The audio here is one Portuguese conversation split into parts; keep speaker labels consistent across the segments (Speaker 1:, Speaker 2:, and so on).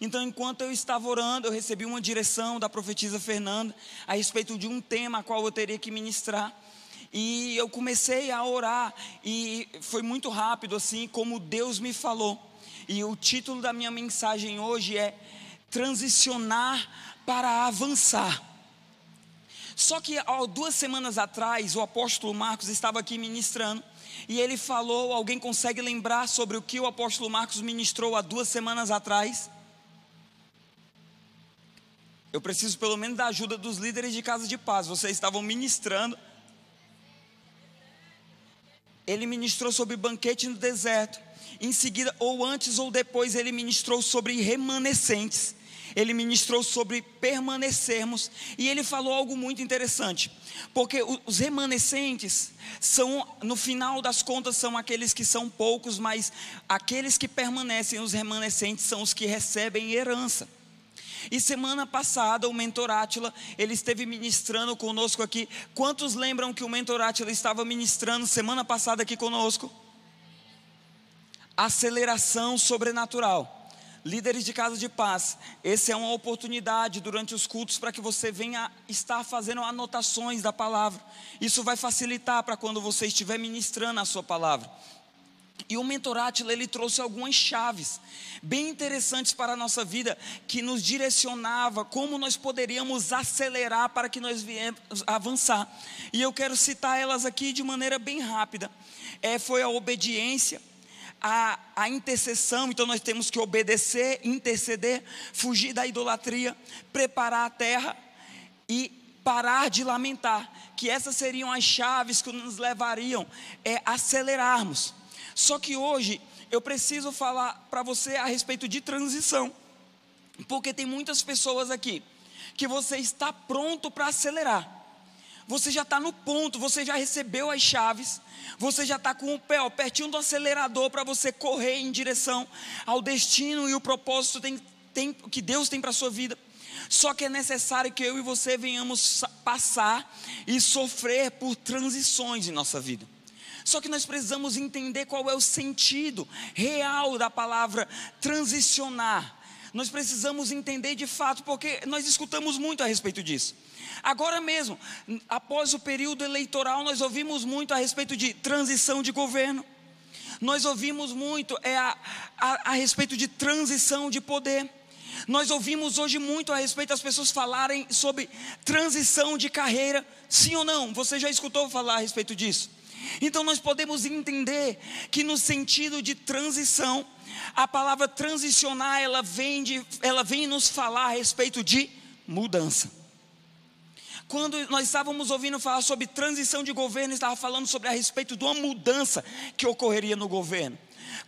Speaker 1: Então, enquanto eu estava orando, eu recebi uma direção da profetisa Fernanda a respeito de um tema a qual eu teria que ministrar. E eu comecei a orar e foi muito rápido assim como Deus me falou. E o título da minha mensagem hoje é transicionar para avançar. Só que há duas semanas atrás, o apóstolo Marcos estava aqui ministrando e ele falou: alguém consegue lembrar sobre o que o apóstolo Marcos ministrou há duas semanas atrás? Eu preciso pelo menos da ajuda dos líderes de casa de paz. Vocês estavam ministrando. Ele ministrou sobre banquete no deserto. Em seguida, ou antes ou depois, ele ministrou sobre remanescentes. Ele ministrou sobre permanecermos. E ele falou algo muito interessante. Porque os remanescentes são, no final das contas, são aqueles que são poucos, mas aqueles que permanecem, os remanescentes, são os que recebem herança. E semana passada o mentor Átila, ele esteve ministrando conosco aqui. Quantos lembram que o mentor Átila estava ministrando semana passada aqui conosco? Aceleração sobrenatural. Líderes de casa de paz, essa é uma oportunidade durante os cultos para que você venha estar fazendo anotações da palavra. Isso vai facilitar para quando você estiver ministrando a sua palavra. E o mentorátilo ele trouxe algumas chaves bem interessantes para a nossa vida que nos direcionava como nós poderíamos acelerar para que nós viemos avançar. E eu quero citar elas aqui de maneira bem rápida. É, foi a obediência, a, a intercessão, então nós temos que obedecer, interceder, fugir da idolatria, preparar a terra e parar de lamentar. Que essas seriam as chaves que nos levariam é acelerarmos. Só que hoje eu preciso falar para você a respeito de transição, porque tem muitas pessoas aqui que você está pronto para acelerar. Você já está no ponto, você já recebeu as chaves, você já está com o pé ó, pertinho do acelerador para você correr em direção ao destino e o propósito tem, tem, que Deus tem para a sua vida. Só que é necessário que eu e você venhamos passar e sofrer por transições em nossa vida. Só que nós precisamos entender qual é o sentido real da palavra transicionar. Nós precisamos entender de fato, porque nós escutamos muito a respeito disso. Agora mesmo, após o período eleitoral, nós ouvimos muito a respeito de transição de governo. Nós ouvimos muito é, a, a, a respeito de transição de poder. Nós ouvimos hoje muito a respeito das pessoas falarem sobre transição de carreira. Sim ou não? Você já escutou falar a respeito disso? Então nós podemos entender que no sentido de transição, a palavra transicionar, ela vem, de, ela vem nos falar a respeito de mudança. Quando nós estávamos ouvindo falar sobre transição de governo, estava falando sobre a respeito de uma mudança que ocorreria no governo.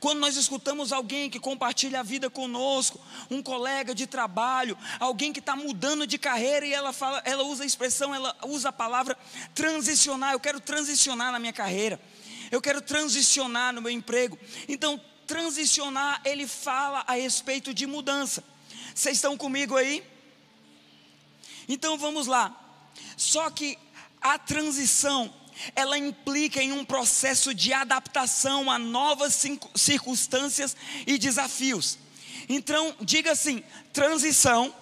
Speaker 1: Quando nós escutamos alguém que compartilha a vida conosco, um colega de trabalho, alguém que está mudando de carreira e ela fala, ela usa a expressão, ela usa a palavra transicionar. Eu quero transicionar na minha carreira. Eu quero transicionar no meu emprego. Então, transicionar, ele fala a respeito de mudança. Vocês estão comigo aí? Então vamos lá. Só que a transição ela implica em um processo de adaptação a novas circunstâncias e desafios. Então, diga assim: transição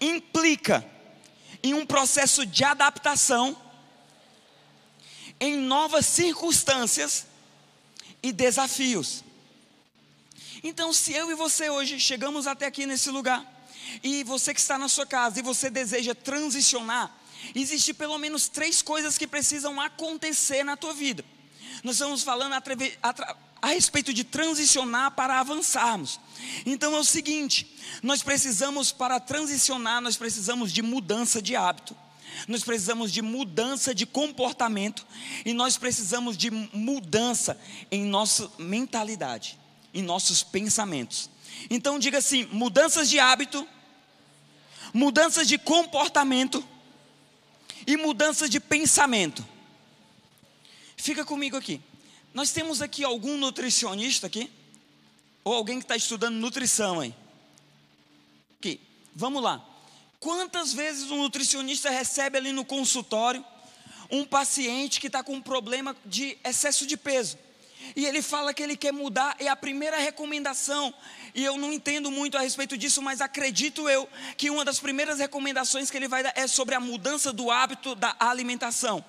Speaker 1: implica em um processo de adaptação em novas circunstâncias e desafios. Então, se eu e você hoje chegamos até aqui nesse lugar, e você que está na sua casa e você deseja transicionar, Existem pelo menos três coisas que precisam acontecer na tua vida. Nós estamos falando a, respeito de transicionar para avançarmos. Então é o seguinte: nós precisamos, para transicionar, nós precisamos de mudança de hábito. Nós precisamos de mudança de comportamento e nós precisamos de mudança em nossa mentalidade, em nossos pensamentos. Então diga assim: mudanças de hábito, mudanças de comportamento e mudança de pensamento. Fica comigo aqui. Nós temos aqui algum nutricionista aqui? Ou alguém que está estudando nutrição aí? Aqui, vamos lá. Quantas vezes um nutricionista recebe ali no consultório um paciente que está com um problema de excesso de peso? E ele fala que ele quer mudar, é a primeira recomendação. E eu não entendo muito a respeito disso, mas acredito eu que uma das primeiras recomendações que ele vai dar é sobre a mudança do hábito da alimentação.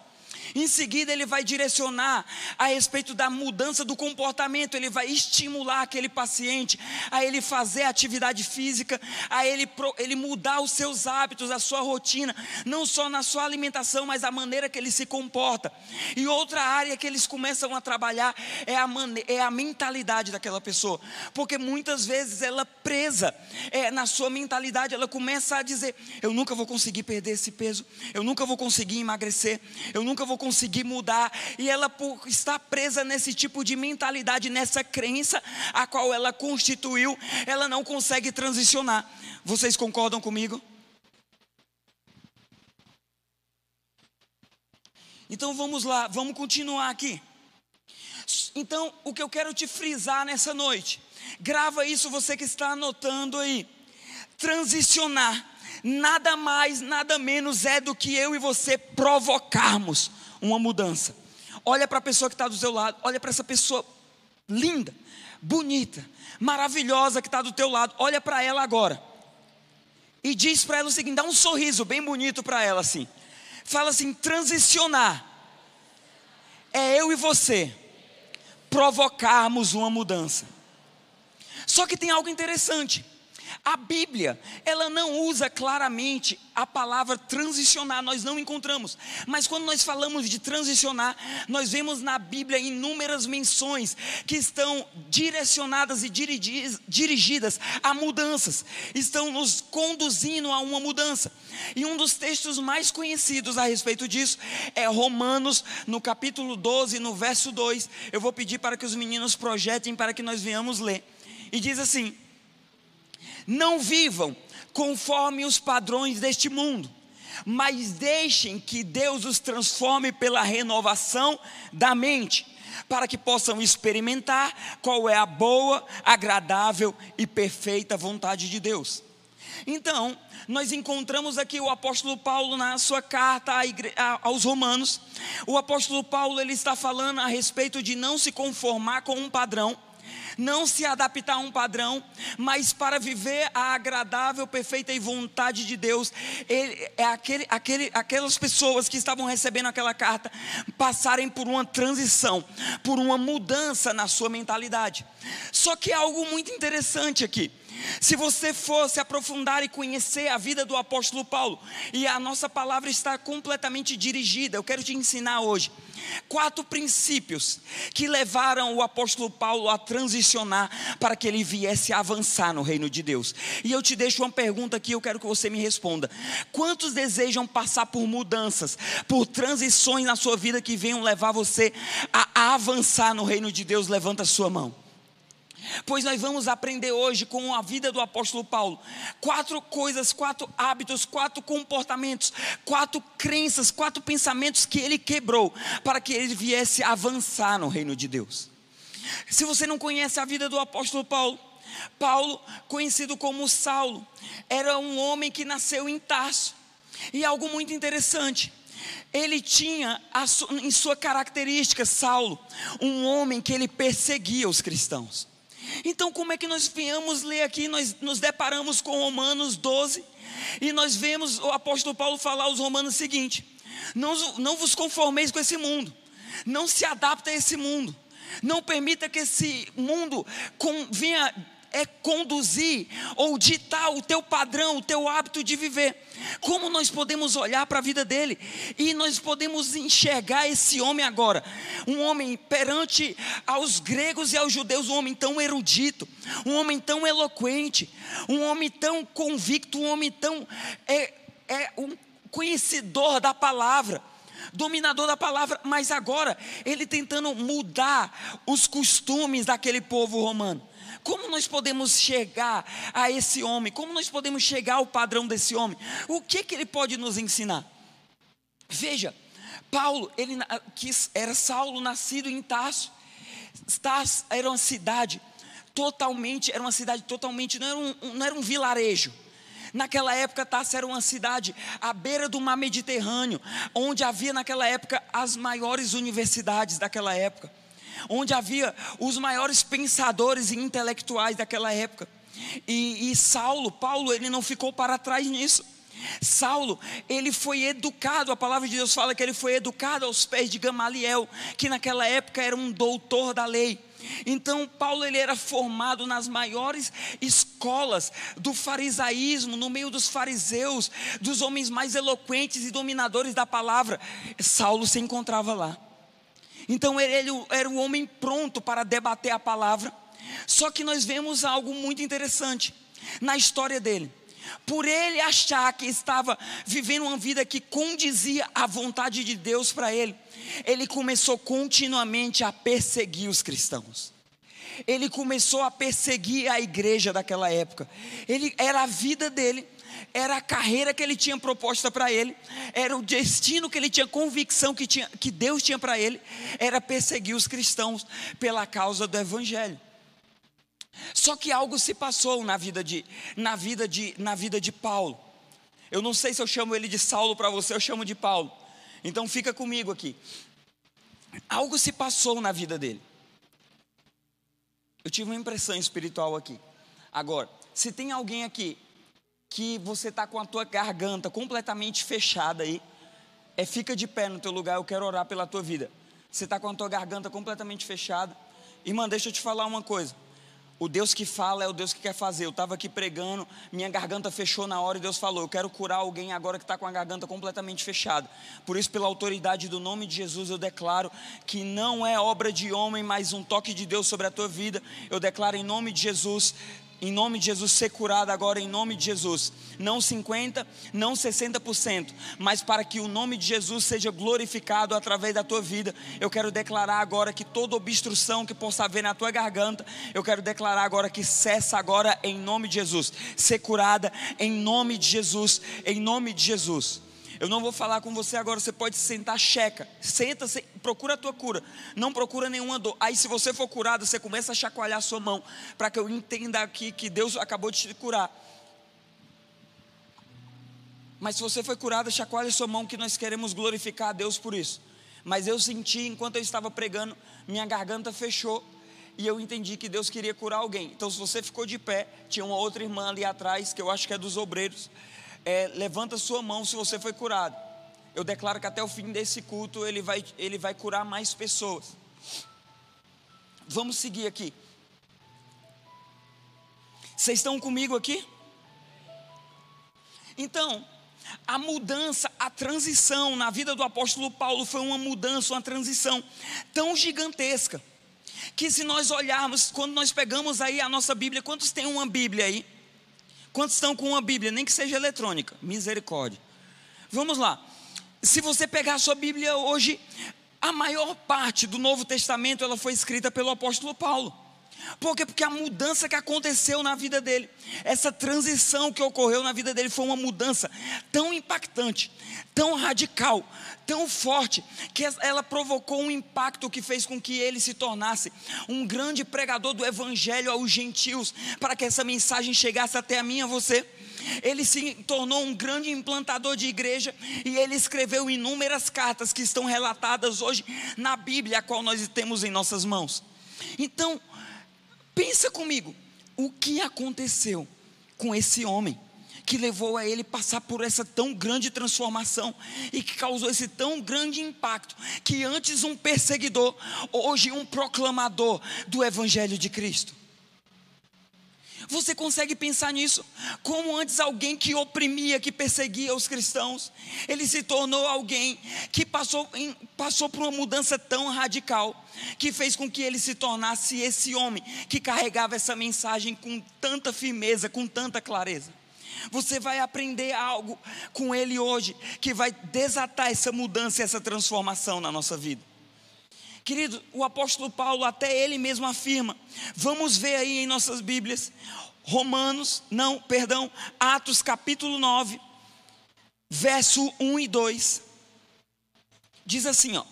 Speaker 1: Em seguida, ele vai direcionar a respeito da mudança do comportamento, ele vai estimular aquele paciente a ele fazer atividade física, a ele, ele mudar os seus hábitos, a sua rotina, não só na sua alimentação, mas a maneira que ele se comporta. E outra área que eles começam a trabalhar é a, é a mentalidade daquela pessoa, porque muitas vezes ela presa é, na sua mentalidade, ela começa a dizer: Eu nunca vou conseguir perder esse peso, eu nunca vou conseguir emagrecer, eu nunca vou conseguir mudar, e ela, por estar presa nesse tipo de mentalidade, nessa crença a qual ela constituiu, ela não consegue transicionar. Vocês concordam comigo? Então vamos lá, vamos continuar aqui. Então, o que eu quero te frisar nessa noite, grava isso você que está anotando aí. Transicionar, nada mais, nada menos é do que eu e você provocarmos uma mudança. Olha para a pessoa que está do seu lado, olha para essa pessoa linda, bonita, maravilhosa que está do teu lado, olha para ela agora. E diz para ela o seguinte: dá um sorriso bem bonito para ela assim. Fala assim: transicionar. É eu e você provocarmos uma mudança. Só que tem algo interessante. A Bíblia, ela não usa claramente a palavra transicionar, nós não encontramos. Mas quando nós falamos de transicionar, nós vemos na Bíblia inúmeras menções que estão direcionadas e dirigidas a mudanças, estão nos conduzindo a uma mudança. E um dos textos mais conhecidos a respeito disso é Romanos, no capítulo 12, no verso 2. Eu vou pedir para que os meninos projetem para que nós venhamos ler. E diz assim: não vivam conforme os padrões deste mundo, mas deixem que Deus os transforme pela renovação da mente, para que possam experimentar qual é a boa, agradável e perfeita vontade de Deus. Então, nós encontramos aqui o apóstolo Paulo na sua carta aos Romanos. O apóstolo Paulo ele está falando a respeito de não se conformar com um padrão, não se adaptar a um padrão, mas para viver a agradável, perfeita e vontade de Deus. Ele, é aquele, aquele, aquelas pessoas que estavam recebendo aquela carta passarem por uma transição, por uma mudança na sua mentalidade. Só que há algo muito interessante aqui. Se você for se aprofundar e conhecer a vida do apóstolo Paulo, e a nossa palavra está completamente dirigida, eu quero te ensinar hoje quatro princípios que levaram o apóstolo Paulo a transicionar para que ele viesse a avançar no reino de Deus. E eu te deixo uma pergunta aqui, eu quero que você me responda. Quantos desejam passar por mudanças, por transições na sua vida que venham levar você a avançar no reino de Deus? Levanta a sua mão. Pois nós vamos aprender hoje com a vida do apóstolo Paulo quatro coisas, quatro hábitos, quatro comportamentos, quatro crenças, quatro pensamentos que ele quebrou para que ele viesse avançar no reino de Deus. Se você não conhece a vida do apóstolo Paulo, Paulo, conhecido como Saulo, era um homem que nasceu em Tarso. E algo muito interessante, ele tinha em sua característica, Saulo, um homem que ele perseguia os cristãos. Então, como é que nós viemos ler aqui? Nós nos deparamos com Romanos 12 e nós vemos o apóstolo Paulo falar aos Romanos o seguinte: não, não vos conformeis com esse mundo, não se adapte a esse mundo, não permita que esse mundo venha é conduzir ou ditar o teu padrão, o teu hábito de viver. Como nós podemos olhar para a vida dele e nós podemos enxergar esse homem agora, um homem perante aos gregos e aos judeus, um homem tão erudito, um homem tão eloquente, um homem tão convicto, um homem tão é, é um conhecedor da palavra dominador da palavra, mas agora ele tentando mudar os costumes daquele povo romano. Como nós podemos chegar a esse homem? Como nós podemos chegar ao padrão desse homem? O que, que ele pode nos ensinar? Veja, Paulo, ele que era Saulo, nascido em Tarso. Tarso era uma cidade totalmente, era uma cidade totalmente, não era um, não era um vilarejo. Naquela época, Tarso era uma cidade à beira do mar Mediterrâneo, onde havia naquela época as maiores universidades daquela época onde havia os maiores pensadores e intelectuais daquela época. E, e Saulo, Paulo, ele não ficou para trás nisso. Saulo, ele foi educado, a palavra de Deus fala que ele foi educado aos pés de Gamaliel, que naquela época era um doutor da lei. Então, Paulo ele era formado nas maiores escolas do farisaísmo, no meio dos fariseus, dos homens mais eloquentes e dominadores da palavra. Saulo se encontrava lá. Então, ele, era um homem pronto para debater a palavra. Só que nós vemos algo muito interessante na história dele. Por ele achar que estava vivendo uma vida que condizia à vontade de Deus para ele, ele começou continuamente a perseguir os cristãos. Ele começou a perseguir a igreja daquela época. Ele era a vida dele, era a carreira que ele tinha proposta para ele, era o destino que ele tinha convicção que, tinha, que Deus tinha para ele, era perseguir os cristãos pela causa do evangelho. Só que algo se passou na vida de, na vida de, na vida de Paulo. Eu não sei se eu chamo ele de Saulo para você, eu chamo de Paulo. Então fica comigo aqui. Algo se passou na vida dele. Eu tive uma impressão espiritual aqui. Agora, se tem alguém aqui que você está com a tua garganta completamente fechada aí, é fica de pé no teu lugar, eu quero orar pela tua vida. Você está com a tua garganta completamente fechada. Irmã, deixa eu te falar uma coisa. O Deus que fala é o Deus que quer fazer. Eu estava aqui pregando, minha garganta fechou na hora e Deus falou: Eu quero curar alguém agora que está com a garganta completamente fechada. Por isso, pela autoridade do nome de Jesus, eu declaro que não é obra de homem, mas um toque de Deus sobre a tua vida. Eu declaro em nome de Jesus em nome de Jesus, ser curado agora, em nome de Jesus. Não 50%, não 60%, mas para que o nome de Jesus seja glorificado através da tua vida. Eu quero declarar agora que toda obstrução que possa haver na tua garganta, eu quero declarar agora que cessa agora, em nome de Jesus. Ser curada, em nome de Jesus, em nome de Jesus. Eu não vou falar com você agora, você pode sentar, checa. Senta, procura a tua cura. Não procura nenhuma dor. Aí, se você for curado, você começa a chacoalhar a sua mão, para que eu entenda aqui que Deus acabou de te curar. Mas se você foi curado, chacoalhe sua mão, que nós queremos glorificar a Deus por isso. Mas eu senti, enquanto eu estava pregando, minha garganta fechou e eu entendi que Deus queria curar alguém. Então, se você ficou de pé, tinha uma outra irmã ali atrás, que eu acho que é dos obreiros é, levanta sua mão se você foi curado. Eu declaro que até o fim desse culto ele vai, ele vai curar mais pessoas. Vamos seguir aqui. Vocês estão comigo aqui? Então, a mudança, a transição na vida do apóstolo Paulo foi uma mudança, uma transição tão gigantesca, que se nós olharmos, quando nós pegamos aí a nossa Bíblia, quantos tem uma Bíblia aí? Quantos estão com uma Bíblia, nem que seja eletrônica? Misericórdia. Vamos lá. Se você pegar a sua Bíblia hoje, a maior parte do Novo Testamento ela foi escrita pelo apóstolo Paulo. Por quê? Porque a mudança que aconteceu na vida dele, essa transição que ocorreu na vida dele foi uma mudança tão impactante, tão radical, tão forte, que ela provocou um impacto que fez com que ele se tornasse um grande pregador do evangelho aos gentios, para que essa mensagem chegasse até a mim e a você. Ele se tornou um grande implantador de igreja e ele escreveu inúmeras cartas que estão relatadas hoje na Bíblia, a qual nós temos em nossas mãos. Então, Pensa comigo, o que aconteceu com esse homem que levou a ele passar por essa tão grande transformação e que causou esse tão grande impacto, que antes um perseguidor, hoje um proclamador do evangelho de Cristo. Você consegue pensar nisso? Como antes alguém que oprimia, que perseguia os cristãos, ele se tornou alguém que passou, em, passou por uma mudança tão radical, que fez com que ele se tornasse esse homem que carregava essa mensagem com tanta firmeza, com tanta clareza. Você vai aprender algo com ele hoje que vai desatar essa mudança, essa transformação na nossa vida. Querido, o apóstolo Paulo, até ele mesmo afirma, vamos ver aí em nossas Bíblias, Romanos, não, perdão, Atos capítulo 9, verso 1 e 2. Diz assim, ó.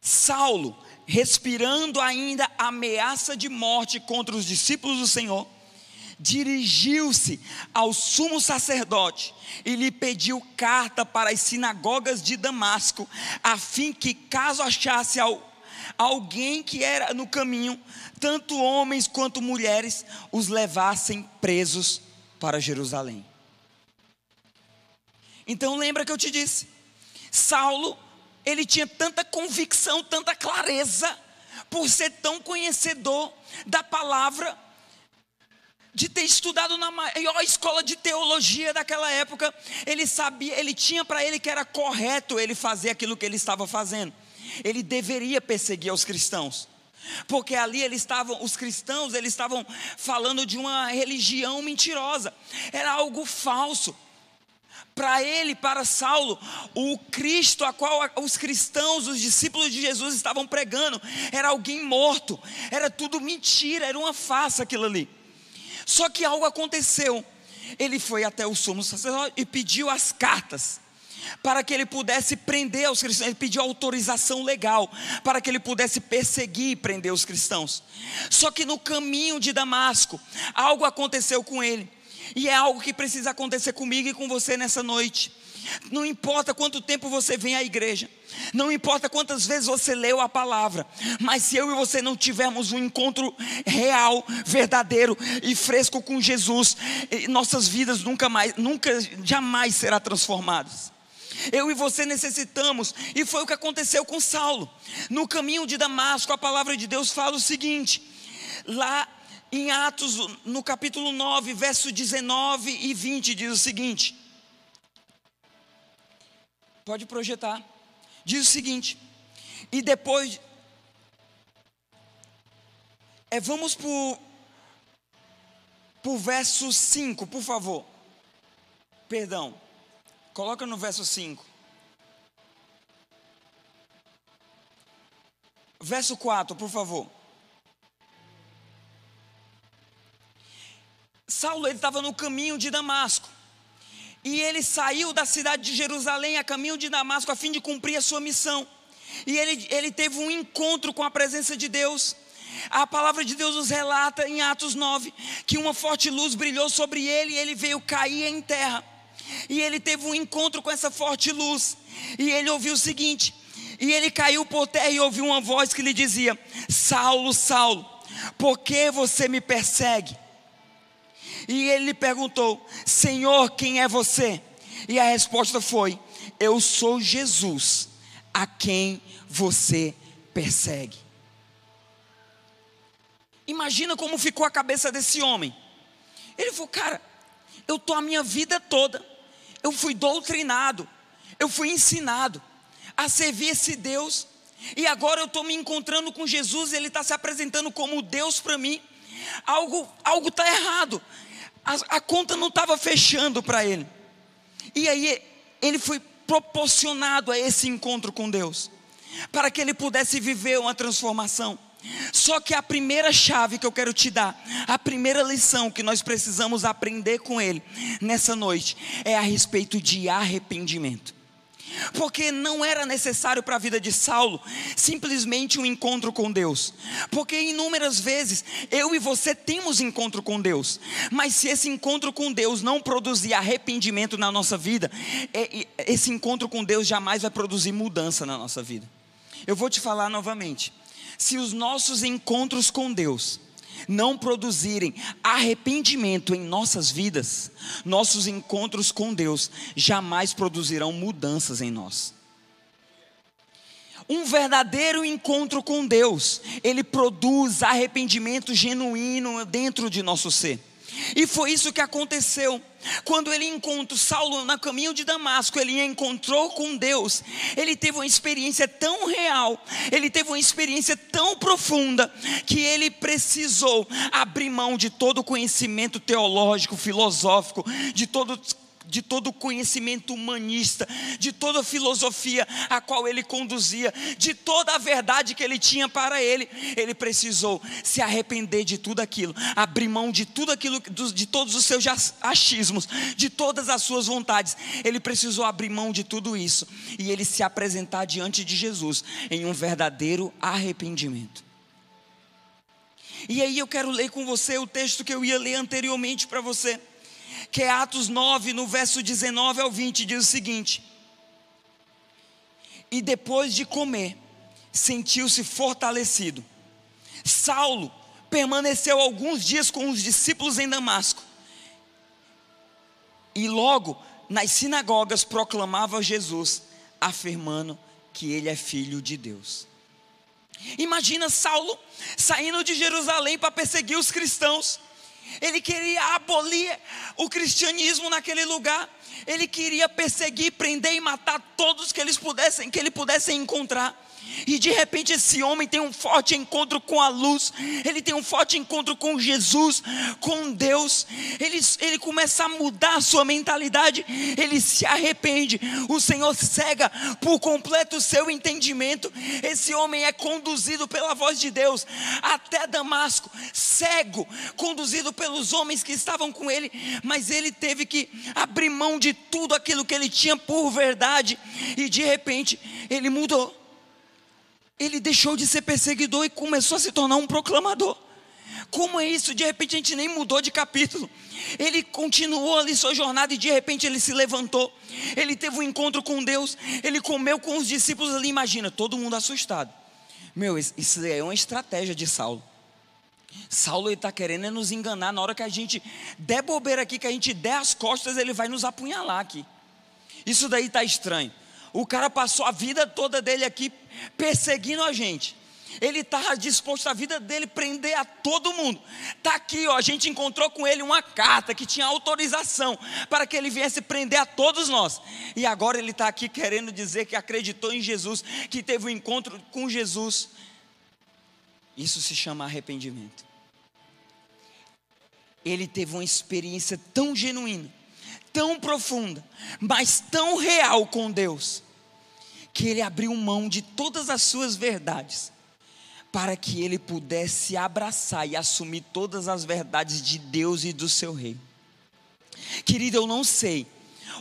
Speaker 1: Saulo, respirando ainda ameaça de morte contra os discípulos do Senhor, dirigiu-se ao sumo sacerdote e lhe pediu carta para as sinagogas de Damasco, a fim que, caso achasse alguém que era no caminho, tanto homens quanto mulheres, os levassem presos para Jerusalém. Então lembra que eu te disse, Saulo, ele tinha tanta convicção, tanta clareza, por ser tão conhecedor da palavra, de ter estudado na maior escola de teologia daquela época, ele sabia, ele tinha para ele que era correto ele fazer aquilo que ele estava fazendo. Ele deveria perseguir os cristãos. Porque ali eles estavam, os cristãos, eles estavam falando de uma religião mentirosa. Era algo falso. Para ele, para Saulo, o Cristo a qual os cristãos, os discípulos de Jesus estavam pregando, era alguém morto, era tudo mentira, era uma farsa aquilo ali. Só que algo aconteceu. Ele foi até o sumo sacerdote e pediu as cartas para que ele pudesse prender os cristãos. Ele pediu autorização legal para que ele pudesse perseguir e prender os cristãos. Só que no caminho de Damasco, algo aconteceu com ele. E é algo que precisa acontecer comigo e com você nessa noite. Não importa quanto tempo você vem à igreja, não importa quantas vezes você leu a palavra, mas se eu e você não tivermos um encontro real, verdadeiro e fresco com Jesus, nossas vidas nunca mais, nunca, jamais serão transformadas. Eu e você necessitamos, e foi o que aconteceu com Saulo. No caminho de Damasco, a palavra de Deus fala o seguinte: lá em Atos, no capítulo 9, verso 19 e 20, diz o seguinte: Pode projetar. Diz o seguinte: e depois. É, vamos para o verso 5, por favor. Perdão. Coloca no verso 5. Verso 4, por favor. Saulo ele estava no caminho de Damasco. E ele saiu da cidade de Jerusalém a caminho de Damasco a fim de cumprir a sua missão. E ele, ele teve um encontro com a presença de Deus. A palavra de Deus nos relata em Atos 9 que uma forte luz brilhou sobre ele e ele veio cair em terra. E ele teve um encontro com essa forte luz. E ele ouviu o seguinte: e ele caiu por terra e ouviu uma voz que lhe dizia: Saulo, Saulo, por que você me persegue? E ele lhe perguntou: Senhor, quem é você? E a resposta foi: Eu sou Jesus, a quem você persegue. Imagina como ficou a cabeça desse homem. Ele falou: Cara, eu estou a minha vida toda, eu fui doutrinado, eu fui ensinado a servir esse Deus, e agora eu estou me encontrando com Jesus, e Ele está se apresentando como Deus para mim. Algo algo está errado a, a conta não estava fechando para ele. E aí ele foi proporcionado a esse encontro com Deus, para que ele pudesse viver uma transformação. Só que a primeira chave que eu quero te dar, a primeira lição que nós precisamos aprender com ele nessa noite, é a respeito de arrependimento porque não era necessário para a vida de Saulo simplesmente um encontro com Deus, porque inúmeras vezes eu e você temos encontro com Deus, mas se esse encontro com Deus não produzir arrependimento na nossa vida, é, esse encontro com Deus jamais vai produzir mudança na nossa vida. Eu vou te falar novamente: se os nossos encontros com Deus não produzirem arrependimento em nossas vidas, nossos encontros com Deus jamais produzirão mudanças em nós. Um verdadeiro encontro com Deus, ele produz arrependimento genuíno dentro de nosso ser. E foi isso que aconteceu. Quando ele encontrou Saulo no caminho de Damasco, ele encontrou com Deus. Ele teve uma experiência tão real, ele teve uma experiência tão profunda, que ele precisou abrir mão de todo o conhecimento teológico, filosófico, de todo de todo o conhecimento humanista, de toda a filosofia a qual ele conduzia, de toda a verdade que ele tinha para ele, ele precisou se arrepender de tudo aquilo, abrir mão de tudo aquilo, de todos os seus achismos, de todas as suas vontades. Ele precisou abrir mão de tudo isso e ele se apresentar diante de Jesus em um verdadeiro arrependimento. E aí eu quero ler com você o texto que eu ia ler anteriormente para você que é Atos 9, no verso 19 ao 20, diz o seguinte: E depois de comer, sentiu-se fortalecido. Saulo permaneceu alguns dias com os discípulos em Damasco. E logo nas sinagogas proclamava Jesus, afirmando que ele é filho de Deus. Imagina Saulo saindo de Jerusalém para perseguir os cristãos. Ele queria abolir o cristianismo naquele lugar. Ele queria perseguir, prender e matar todos que eles pudessem, que ele pudesse encontrar. E de repente esse homem tem um forte encontro com a luz, ele tem um forte encontro com Jesus, com Deus. Ele, ele começa a mudar a sua mentalidade, ele se arrepende. O Senhor cega por completo o seu entendimento. Esse homem é conduzido pela voz de Deus até Damasco, cego, conduzido pelos homens que estavam com ele, mas ele teve que abrir mão de tudo aquilo que ele tinha por verdade, e de repente ele mudou ele deixou de ser perseguidor e começou a se tornar um proclamador. Como é isso? De repente a gente nem mudou de capítulo. Ele continuou ali sua jornada e de repente ele se levantou. Ele teve um encontro com Deus. Ele comeu com os discípulos ali. Imagina, todo mundo assustado. Meu, isso é uma estratégia de Saulo. Saulo está querendo nos enganar. Na hora que a gente der bobeira aqui, que a gente der as costas, ele vai nos apunhalar aqui. Isso daí está estranho. O cara passou a vida toda dele aqui perseguindo a gente. Ele estava disposto a vida dele prender a todo mundo. Está aqui, ó, a gente encontrou com ele uma carta que tinha autorização para que ele viesse prender a todos nós. E agora ele está aqui querendo dizer que acreditou em Jesus, que teve um encontro com Jesus. Isso se chama arrependimento. Ele teve uma experiência tão genuína, tão profunda, mas tão real com Deus, que ele abriu mão de todas as suas verdades, para que ele pudesse abraçar e assumir todas as verdades de Deus e do seu reino. Querido, eu não sei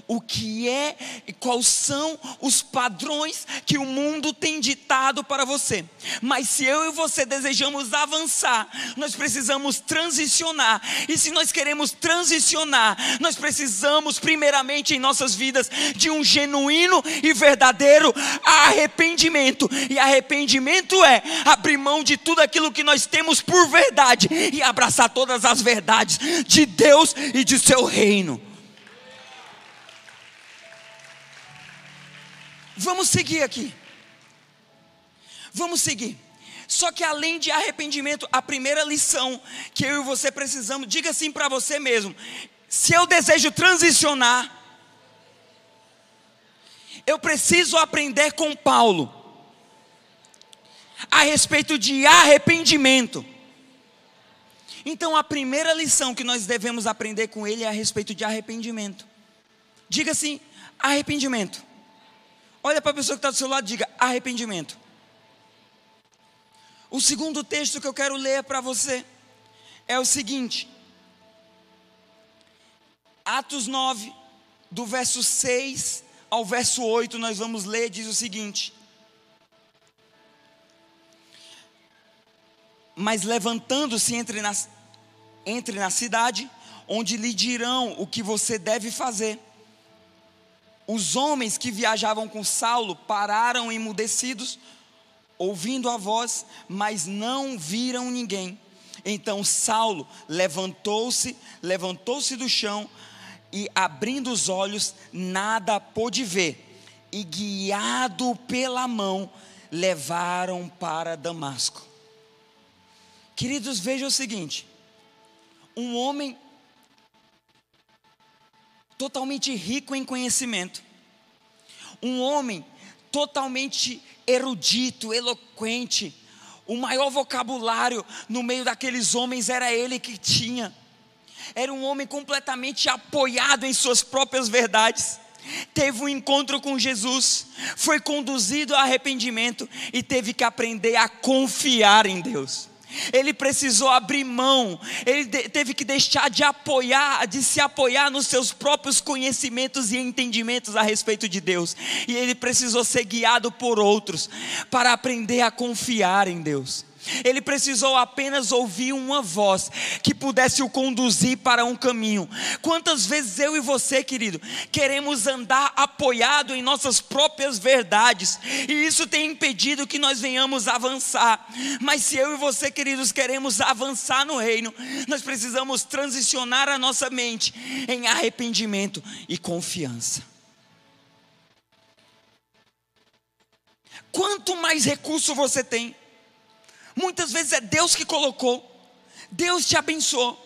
Speaker 1: o que é e quais são os padrões que o mundo tem ditado para você. Mas se eu e você desejamos avançar, nós precisamos transicionar. E se nós queremos transicionar, nós precisamos primeiramente em nossas vidas de um genuíno e verdadeiro arrependimento. E arrependimento é abrir mão de tudo aquilo que nós temos por verdade e abraçar todas as verdades de Deus e de seu reino. Vamos seguir aqui. Vamos seguir. Só que além de arrependimento, a primeira lição que eu e você precisamos, diga assim para você mesmo: se eu desejo transicionar, eu preciso aprender com Paulo a respeito de arrependimento. Então, a primeira lição que nós devemos aprender com ele é a respeito de arrependimento. Diga assim: arrependimento. Olha para a pessoa que está do seu lado e diga: arrependimento. O segundo texto que eu quero ler para você. É o seguinte: Atos 9, do verso 6 ao verso 8, nós vamos ler, diz o seguinte: Mas levantando-se entre na, entre na cidade, onde lhe dirão o que você deve fazer os homens que viajavam com Saulo pararam emudecidos, ouvindo a voz, mas não viram ninguém. Então Saulo levantou-se, levantou-se do chão e, abrindo os olhos, nada pôde ver. E guiado pela mão, levaram para Damasco. Queridos, vejam o seguinte: um homem totalmente rico em conhecimento, um homem totalmente erudito, eloquente, o maior vocabulário no meio daqueles homens era ele que tinha. Era um homem completamente apoiado em suas próprias verdades. Teve um encontro com Jesus, foi conduzido ao arrependimento e teve que aprender a confiar em Deus ele precisou abrir mão, ele teve que deixar de apoiar, de se apoiar nos seus próprios conhecimentos e entendimentos a respeito de Deus, e ele precisou ser guiado por outros para aprender a confiar em Deus. Ele precisou apenas ouvir uma voz que pudesse o conduzir para um caminho. Quantas vezes eu e você, querido, queremos andar apoiado em nossas próprias verdades, e isso tem impedido que nós venhamos avançar. Mas se eu e você, queridos, queremos avançar no reino, nós precisamos transicionar a nossa mente em arrependimento e confiança. Quanto mais recurso você tem, Muitas vezes é Deus que colocou, Deus te abençoou,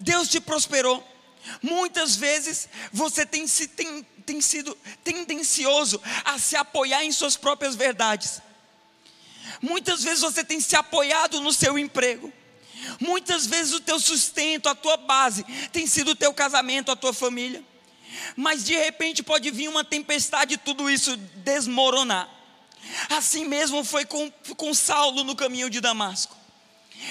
Speaker 1: Deus te prosperou. Muitas vezes você tem, tem, tem sido tendencioso a se apoiar em suas próprias verdades. Muitas vezes você tem se apoiado no seu emprego. Muitas vezes o teu sustento, a tua base, tem sido o teu casamento, a tua família. Mas de repente pode vir uma tempestade e tudo isso desmoronar. Assim mesmo foi com, com Saulo no caminho de Damasco.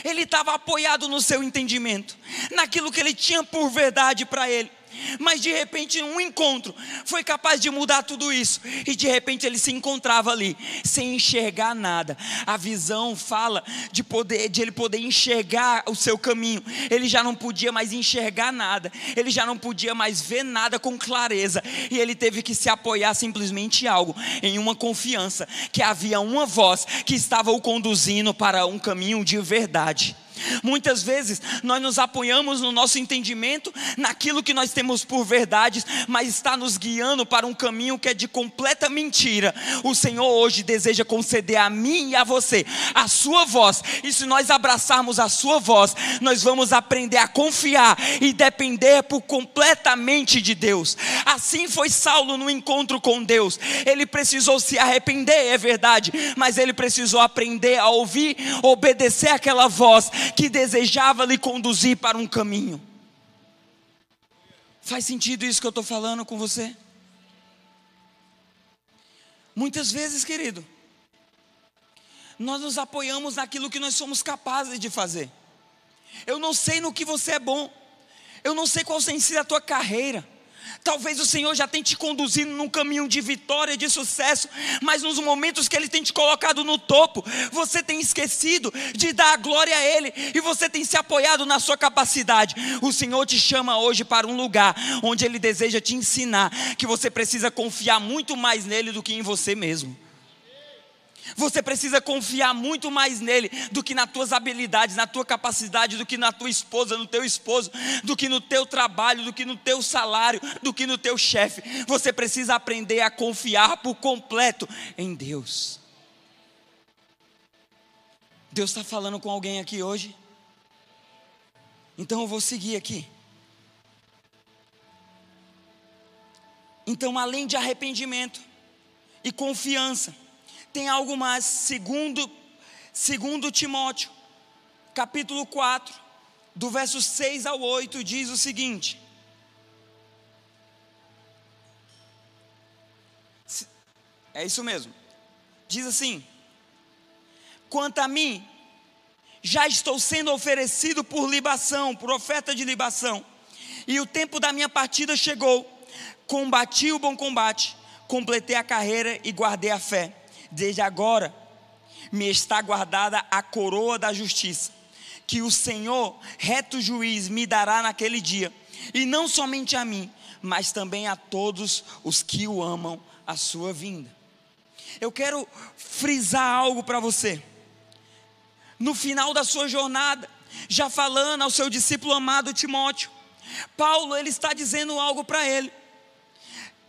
Speaker 1: Ele estava apoiado no seu entendimento, naquilo que ele tinha por verdade para ele mas de repente um encontro foi capaz de mudar tudo isso, e de repente ele se encontrava ali, sem enxergar nada. A visão fala de poder, de ele poder enxergar o seu caminho. Ele já não podia mais enxergar nada, ele já não podia mais ver nada com clareza, e ele teve que se apoiar simplesmente em algo, em uma confiança que havia uma voz que estava o conduzindo para um caminho de verdade. Muitas vezes nós nos apoiamos no nosso entendimento, naquilo que nós temos por verdades, mas está nos guiando para um caminho que é de completa mentira. O Senhor hoje deseja conceder a mim e a você a sua voz, e se nós abraçarmos a sua voz, nós vamos aprender a confiar e depender por completamente de Deus. Assim foi Saulo no encontro com Deus. Ele precisou se arrepender, é verdade, mas ele precisou aprender a ouvir, obedecer aquela voz que desejava lhe conduzir para um caminho. Faz sentido isso que eu estou falando com você? Muitas vezes, querido, nós nos apoiamos naquilo que nós somos capazes de fazer. Eu não sei no que você é bom, eu não sei qual tem sido a tua carreira, Talvez o Senhor já tenha te conduzido num caminho de vitória, de sucesso, mas nos momentos que Ele tem te colocado no topo, você tem esquecido de dar a glória a Ele e você tem se apoiado na sua capacidade. O Senhor te chama hoje para um lugar onde Ele deseja te ensinar que você precisa confiar muito mais nele do que em você mesmo. Você precisa confiar muito mais nele do que nas tuas habilidades, na tua capacidade, do que na tua esposa, no teu esposo, do que no teu trabalho, do que no teu salário, do que no teu chefe. Você precisa aprender a confiar por completo em Deus. Deus está falando com alguém aqui hoje? Então eu vou seguir aqui. Então, além de arrependimento e confiança, tem algo mais, segundo, segundo Timóteo, capítulo 4, do verso 6 ao 8, diz o seguinte: É isso mesmo. Diz assim: Quanto a mim, já estou sendo oferecido por libação, por oferta de libação, e o tempo da minha partida chegou. Combati o bom combate, completei a carreira e guardei a fé desde agora me está guardada a coroa da justiça, que o Senhor, reto juiz, me dará naquele dia, e não somente a mim, mas também a todos os que o amam, a sua vinda. Eu quero frisar algo para você. No final da sua jornada, já falando ao seu discípulo amado Timóteo, Paulo ele está dizendo algo para ele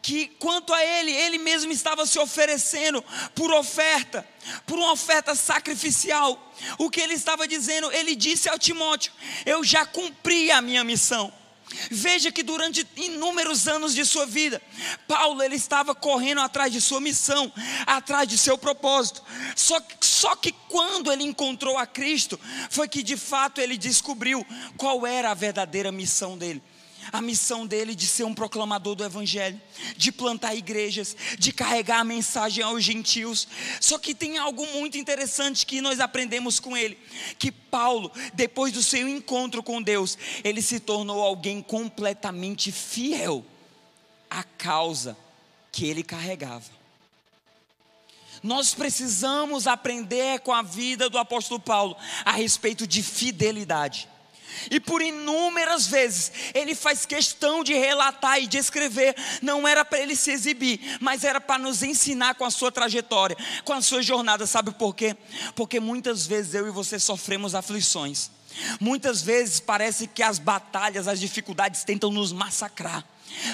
Speaker 1: que quanto a ele, ele mesmo estava se oferecendo por oferta, por uma oferta sacrificial. O que ele estava dizendo, ele disse ao Timóteo: Eu já cumpri a minha missão. Veja que durante inúmeros anos de sua vida, Paulo ele estava correndo atrás de sua missão, atrás de seu propósito. Só, só que quando ele encontrou a Cristo, foi que de fato ele descobriu qual era a verdadeira missão dele a missão dele de ser um proclamador do Evangelho, de plantar igrejas, de carregar a mensagem aos gentios. Só que tem algo muito interessante que nós aprendemos com ele: que Paulo, depois do seu encontro com Deus, ele se tornou alguém completamente fiel à causa que ele carregava. Nós precisamos aprender com a vida do apóstolo Paulo a respeito de fidelidade. E por inúmeras vezes ele faz questão de relatar e de escrever, não era para ele se exibir, mas era para nos ensinar com a sua trajetória, com a sua jornada. Sabe por quê? Porque muitas vezes eu e você sofremos aflições. Muitas vezes parece que as batalhas, as dificuldades tentam nos massacrar.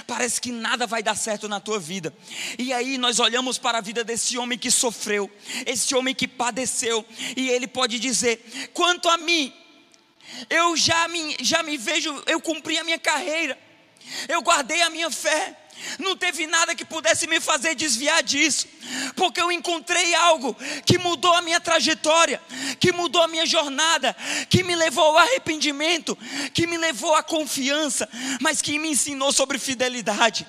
Speaker 1: Parece que nada vai dar certo na tua vida. E aí nós olhamos para a vida desse homem que sofreu, esse homem que padeceu, e ele pode dizer: quanto a mim, eu já me, já me vejo, eu cumpri a minha carreira, eu guardei a minha fé, não teve nada que pudesse me fazer desviar disso, porque eu encontrei algo que mudou a minha trajetória, que mudou a minha jornada, que me levou ao arrependimento, que me levou à confiança, mas que me ensinou sobre fidelidade.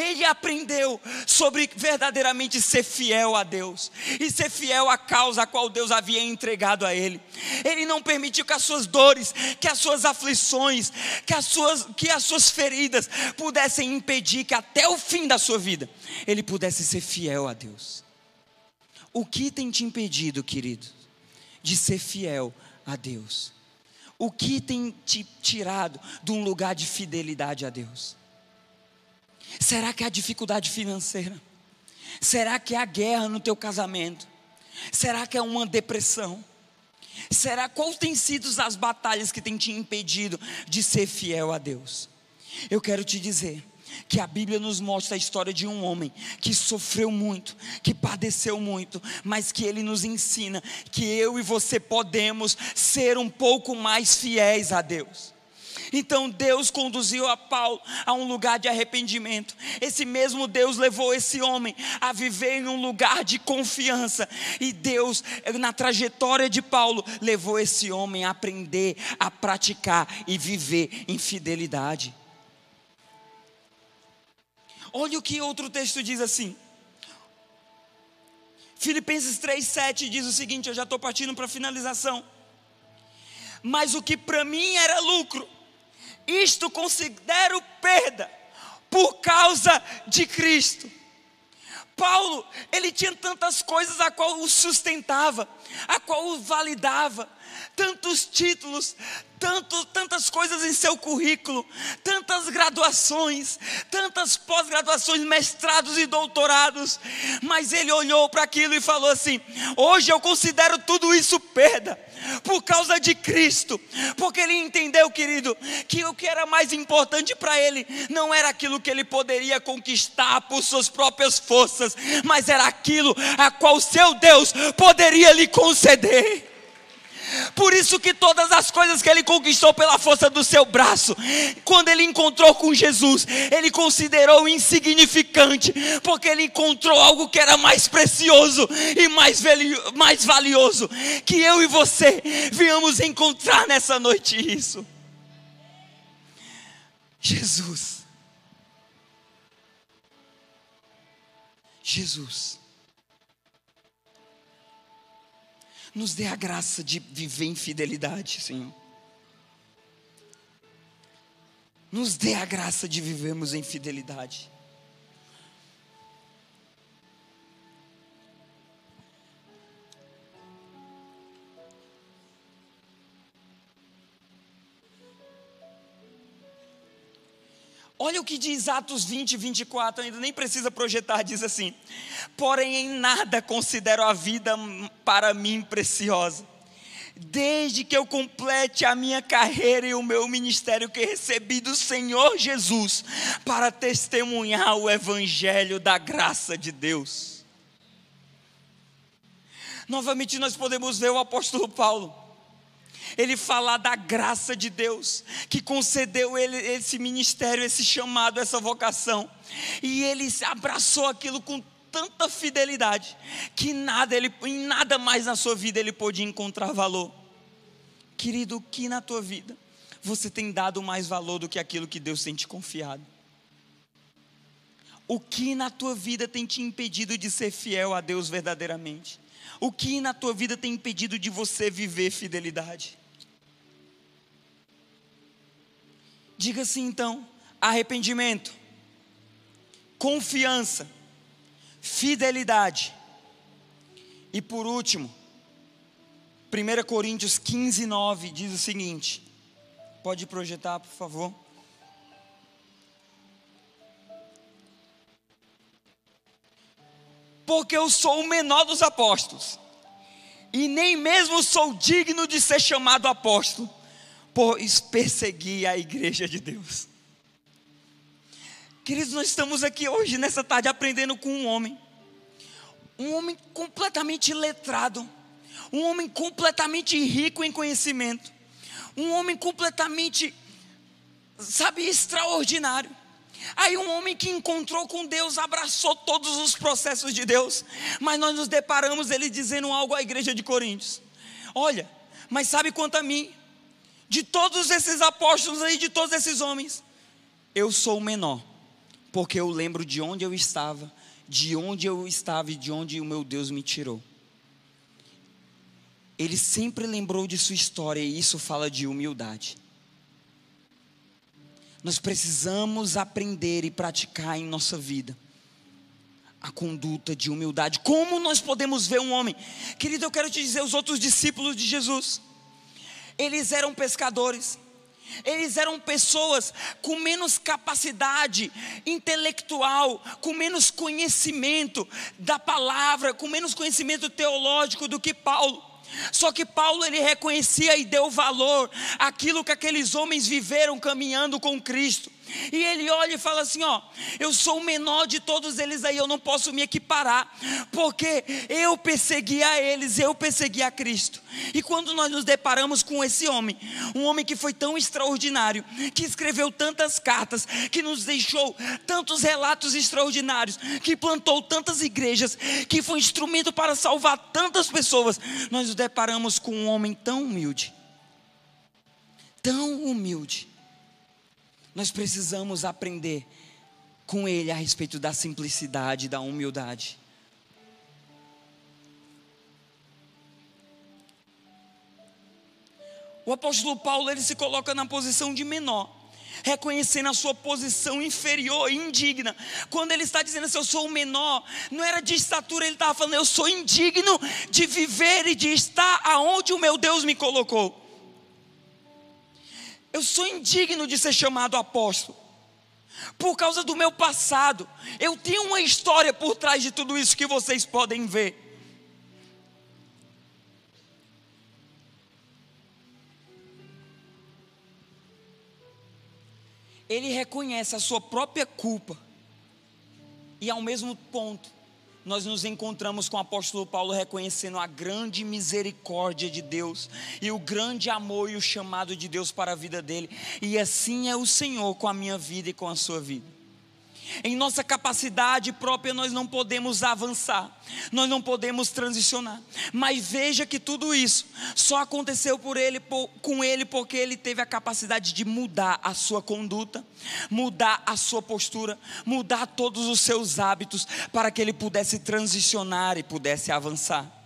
Speaker 1: Ele aprendeu sobre verdadeiramente ser fiel a Deus e ser fiel à causa a qual Deus havia entregado a ele. Ele não permitiu que as suas dores, que as suas aflições, que as suas, que as suas feridas pudessem impedir que até o fim da sua vida ele pudesse ser fiel a Deus. O que tem te impedido, querido, de ser fiel a Deus? O que tem te tirado de um lugar de fidelidade a Deus? Será que é a dificuldade financeira? Será que é a guerra no teu casamento? Será que é uma depressão? Será quais têm sido as batalhas que têm te impedido de ser fiel a Deus? Eu quero te dizer que a Bíblia nos mostra a história de um homem que sofreu muito, que padeceu muito, mas que ele nos ensina que eu e você podemos ser um pouco mais fiéis a Deus. Então Deus conduziu a Paulo a um lugar de arrependimento. Esse mesmo Deus levou esse homem a viver em um lugar de confiança. E Deus, na trajetória de Paulo, levou esse homem a aprender, a praticar e viver em fidelidade. Olha o que outro texto diz assim. Filipenses 3,7 diz o seguinte: eu já estou partindo para a finalização. Mas o que para mim era lucro, isto considero perda por causa de Cristo. Paulo, ele tinha tantas coisas a qual o sustentava, a qual o validava, tantos títulos, tanto, tantas coisas em seu currículo, tantas graduações, tantas pós-graduações, mestrados e doutorados, mas ele olhou para aquilo e falou assim: hoje eu considero tudo isso perda, por causa de Cristo, porque ele entendeu, querido, que o que era mais importante para ele não era aquilo que ele poderia conquistar por suas próprias forças, mas era aquilo a qual seu Deus poderia lhe conceder. Por isso que todas as coisas que ele conquistou pela força do seu braço, quando ele encontrou com Jesus, ele considerou insignificante, porque ele encontrou algo que era mais precioso e mais, mais valioso, que eu e você viemos encontrar nessa noite isso. Jesus. Jesus. Nos dê a graça de viver em fidelidade, Senhor. Nos dê a graça de vivermos em fidelidade. Olha o que diz Atos 20, 24, ainda nem precisa projetar, diz assim: Porém, em nada considero a vida para mim preciosa, desde que eu complete a minha carreira e o meu ministério que recebi do Senhor Jesus, para testemunhar o Evangelho da graça de Deus. Novamente, nós podemos ver o apóstolo Paulo ele falar da graça de Deus, que concedeu ele esse ministério, esse chamado, essa vocação. E ele abraçou aquilo com tanta fidelidade, que nada ele, em nada mais na sua vida ele pôde encontrar valor. Querido, o que na tua vida você tem dado mais valor do que aquilo que Deus tem te confiado? O que na tua vida tem te impedido de ser fiel a Deus verdadeiramente? O que na tua vida tem impedido de você viver fidelidade? Diga assim então: arrependimento, confiança, fidelidade. E por último, 1 Coríntios 15, 9 diz o seguinte: pode projetar, por favor. Porque eu sou o menor dos apóstolos, e nem mesmo sou digno de ser chamado apóstolo, pois persegui a igreja de Deus. Queridos, nós estamos aqui hoje, nessa tarde, aprendendo com um homem um homem completamente letrado, um homem completamente rico em conhecimento, um homem completamente, sabe, extraordinário. Aí um homem que encontrou com Deus, abraçou todos os processos de Deus, mas nós nos deparamos ele dizendo algo à igreja de Coríntios. Olha, mas sabe quanto a mim, de todos esses apóstolos aí, de todos esses homens, eu sou o menor, porque eu lembro de onde eu estava de onde eu estava e de onde o meu Deus me tirou. Ele sempre lembrou de sua história e isso fala de humildade. Nós precisamos aprender e praticar em nossa vida a conduta de humildade. Como nós podemos ver um homem? Querido, eu quero te dizer, os outros discípulos de Jesus, eles eram pescadores. Eles eram pessoas com menos capacidade intelectual, com menos conhecimento da palavra, com menos conhecimento teológico do que Paulo. Só que Paulo ele reconhecia e deu valor àquilo que aqueles homens viveram caminhando com Cristo. E ele olha e fala assim: Ó, eu sou o menor de todos eles aí, eu não posso me equiparar, porque eu persegui a eles, eu persegui a Cristo. E quando nós nos deparamos com esse homem, um homem que foi tão extraordinário, que escreveu tantas cartas, que nos deixou tantos relatos extraordinários, que plantou tantas igrejas, que foi instrumento para salvar tantas pessoas, nós nos deparamos com um homem tão humilde. Tão humilde nós precisamos aprender com ele a respeito da simplicidade, da humildade. O apóstolo Paulo ele se coloca na posição de menor, reconhecendo a sua posição inferior e indigna. Quando ele está dizendo assim, eu sou o menor, não era de estatura, ele estava falando, eu sou indigno de viver e de estar aonde o meu Deus me colocou. Eu sou indigno de ser chamado apóstolo. Por causa do meu passado. Eu tenho uma história por trás de tudo isso que vocês podem ver. Ele reconhece a sua própria culpa. E ao mesmo ponto, nós nos encontramos com o apóstolo Paulo reconhecendo a grande misericórdia de Deus e o grande amor e o chamado de Deus para a vida dele. E assim é o Senhor com a minha vida e com a sua vida. Em nossa capacidade própria nós não podemos avançar, nós não podemos transicionar. Mas veja que tudo isso só aconteceu por ele, por, com ele porque ele teve a capacidade de mudar a sua conduta, mudar a sua postura, mudar todos os seus hábitos para que ele pudesse transicionar e pudesse avançar.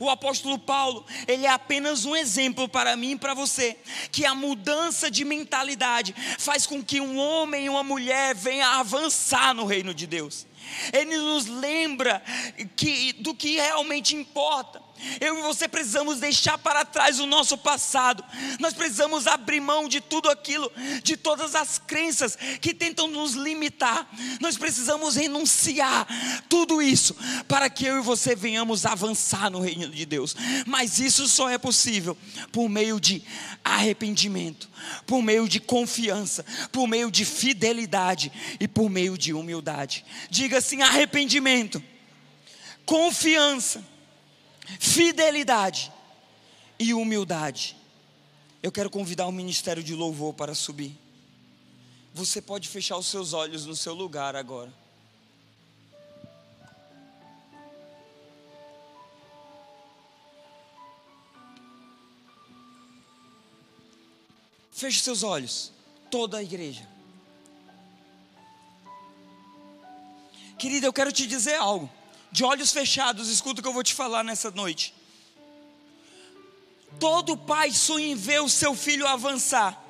Speaker 1: O apóstolo Paulo, ele é apenas um exemplo para mim e para você, que a mudança de mentalidade faz com que um homem e uma mulher venham avançar no reino de Deus. Ele nos lembra que, do que realmente importa. Eu e você precisamos deixar para trás o nosso passado. Nós precisamos abrir mão de tudo aquilo, de todas as crenças que tentam nos limitar. Nós precisamos renunciar tudo isso para que eu e você venhamos avançar no reino de Deus. Mas isso só é possível por meio de arrependimento, por meio de confiança, por meio de fidelidade e por meio de humildade. Diga assim: arrependimento, confiança fidelidade e humildade. Eu quero convidar o ministério de louvor para subir. Você pode fechar os seus olhos no seu lugar agora. Feche seus olhos, toda a igreja. Querida, eu quero te dizer algo de olhos fechados, escuta o que eu vou te falar nessa noite. Todo pai sonha em ver o seu filho avançar.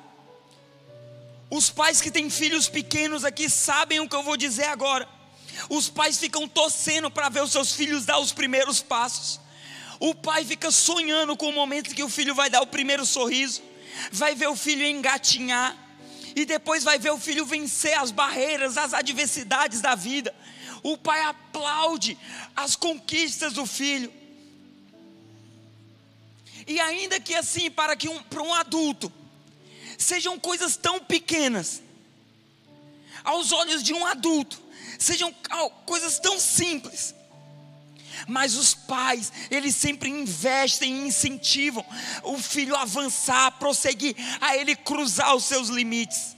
Speaker 1: Os pais que têm filhos pequenos aqui sabem o que eu vou dizer agora. Os pais ficam torcendo para ver os seus filhos dar os primeiros passos. O pai fica sonhando com o momento que o filho vai dar o primeiro sorriso, vai ver o filho engatinhar, e depois vai ver o filho vencer as barreiras, as adversidades da vida. O pai aplaude as conquistas do filho. E ainda que assim, para que um, para um adulto, sejam coisas tão pequenas, aos olhos de um adulto, sejam coisas tão simples, mas os pais, eles sempre investem e incentivam o filho a avançar, a prosseguir, a ele cruzar os seus limites.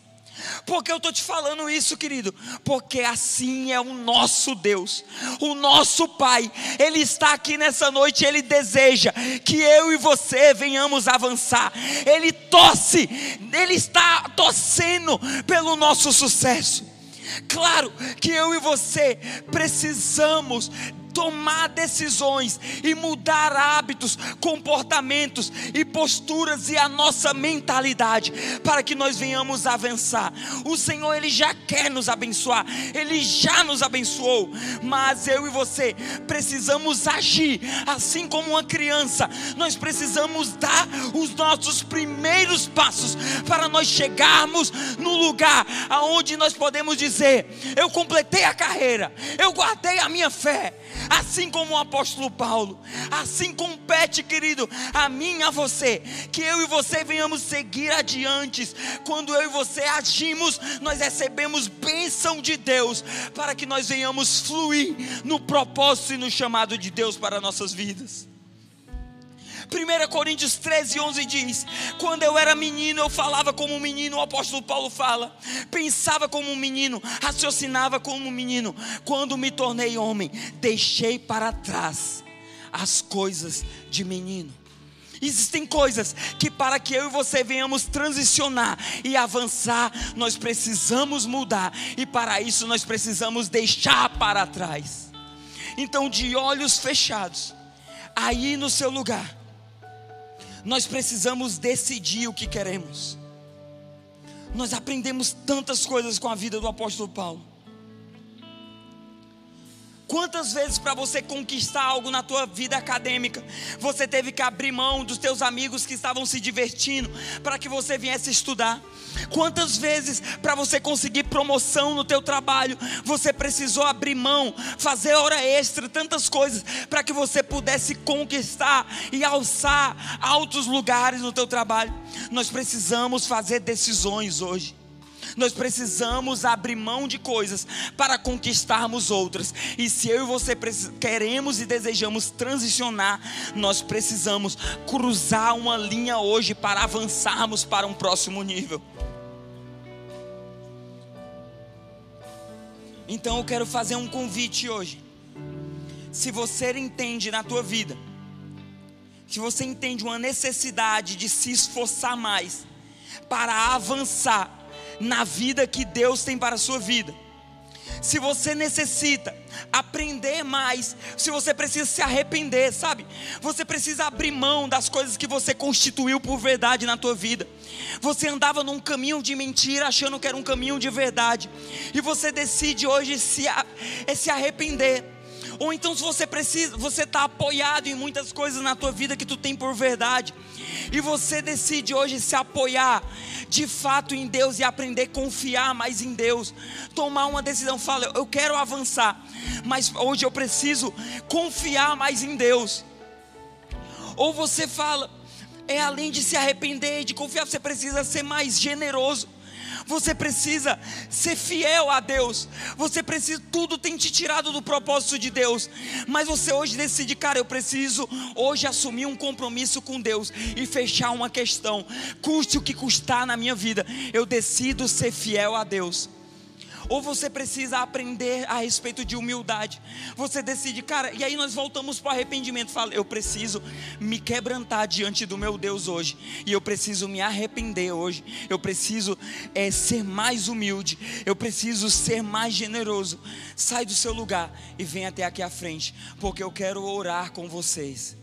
Speaker 1: Por que eu estou te falando isso, querido? Porque assim é o nosso Deus, o nosso Pai. Ele está aqui nessa noite, Ele deseja que eu e você venhamos avançar. Ele torce, Ele está torcendo pelo nosso sucesso. Claro que eu e você precisamos tomar decisões e mudar hábitos, comportamentos e posturas e a nossa mentalidade para que nós venhamos avançar. O Senhor ele já quer nos abençoar, ele já nos abençoou, mas eu e você precisamos agir assim como uma criança. Nós precisamos dar os nossos primeiros passos para nós chegarmos no lugar aonde nós podemos dizer: eu completei a carreira, eu guardei a minha fé assim como o apóstolo Paulo, assim compete, querido, a mim e a você, que eu e você venhamos seguir adiante. Quando eu e você agimos, nós recebemos bênção de Deus, para que nós venhamos fluir no propósito e no chamado de Deus para nossas vidas. 1 Coríntios 13, 11 diz: Quando eu era menino, eu falava como um menino, o apóstolo Paulo fala, pensava como um menino, raciocinava como um menino. Quando me tornei homem, deixei para trás as coisas de menino. Existem coisas que para que eu e você venhamos transicionar e avançar, nós precisamos mudar, e para isso nós precisamos deixar para trás. Então, de olhos fechados, aí no seu lugar, nós precisamos decidir o que queremos. Nós aprendemos tantas coisas com a vida do apóstolo Paulo. Quantas vezes para você conquistar algo na tua vida acadêmica, você teve que abrir mão dos teus amigos que estavam se divertindo para que você viesse estudar? Quantas vezes para você conseguir promoção no teu trabalho, você precisou abrir mão, fazer hora extra, tantas coisas para que você pudesse conquistar e alçar altos lugares no teu trabalho? Nós precisamos fazer decisões hoje. Nós precisamos abrir mão de coisas para conquistarmos outras. E se eu e você queremos e desejamos transicionar, nós precisamos cruzar uma linha hoje para avançarmos para um próximo nível. Então eu quero fazer um convite hoje. Se você entende na tua vida, se você entende uma necessidade de se esforçar mais para avançar, na vida que Deus tem para a sua vida. Se você necessita aprender mais, se você precisa se arrepender, sabe? Você precisa abrir mão das coisas que você constituiu por verdade na tua vida. Você andava num caminho de mentira achando que era um caminho de verdade, e você decide hoje se, é se arrepender. Ou então se você precisa, você está apoiado em muitas coisas na tua vida que tu tem por verdade, e você decide hoje se apoiar de fato em Deus e aprender a confiar mais em Deus. Tomar uma decisão, fala, eu quero avançar, mas hoje eu preciso confiar mais em Deus. Ou você fala, é além de se arrepender, de confiar, você precisa ser mais generoso. Você precisa ser fiel a Deus. Você precisa, tudo tem te tirado do propósito de Deus. Mas você hoje decide, cara, eu preciso hoje assumir um compromisso com Deus e fechar uma questão. Custe o que custar na minha vida, eu decido ser fiel a Deus ou você precisa aprender a respeito de humildade. Você decide, cara, e aí nós voltamos para o arrependimento. Fala, eu preciso me quebrantar diante do meu Deus hoje, e eu preciso me arrepender hoje. Eu preciso é, ser mais humilde, eu preciso ser mais generoso. Sai do seu lugar e vem até aqui à frente, porque eu quero orar com vocês.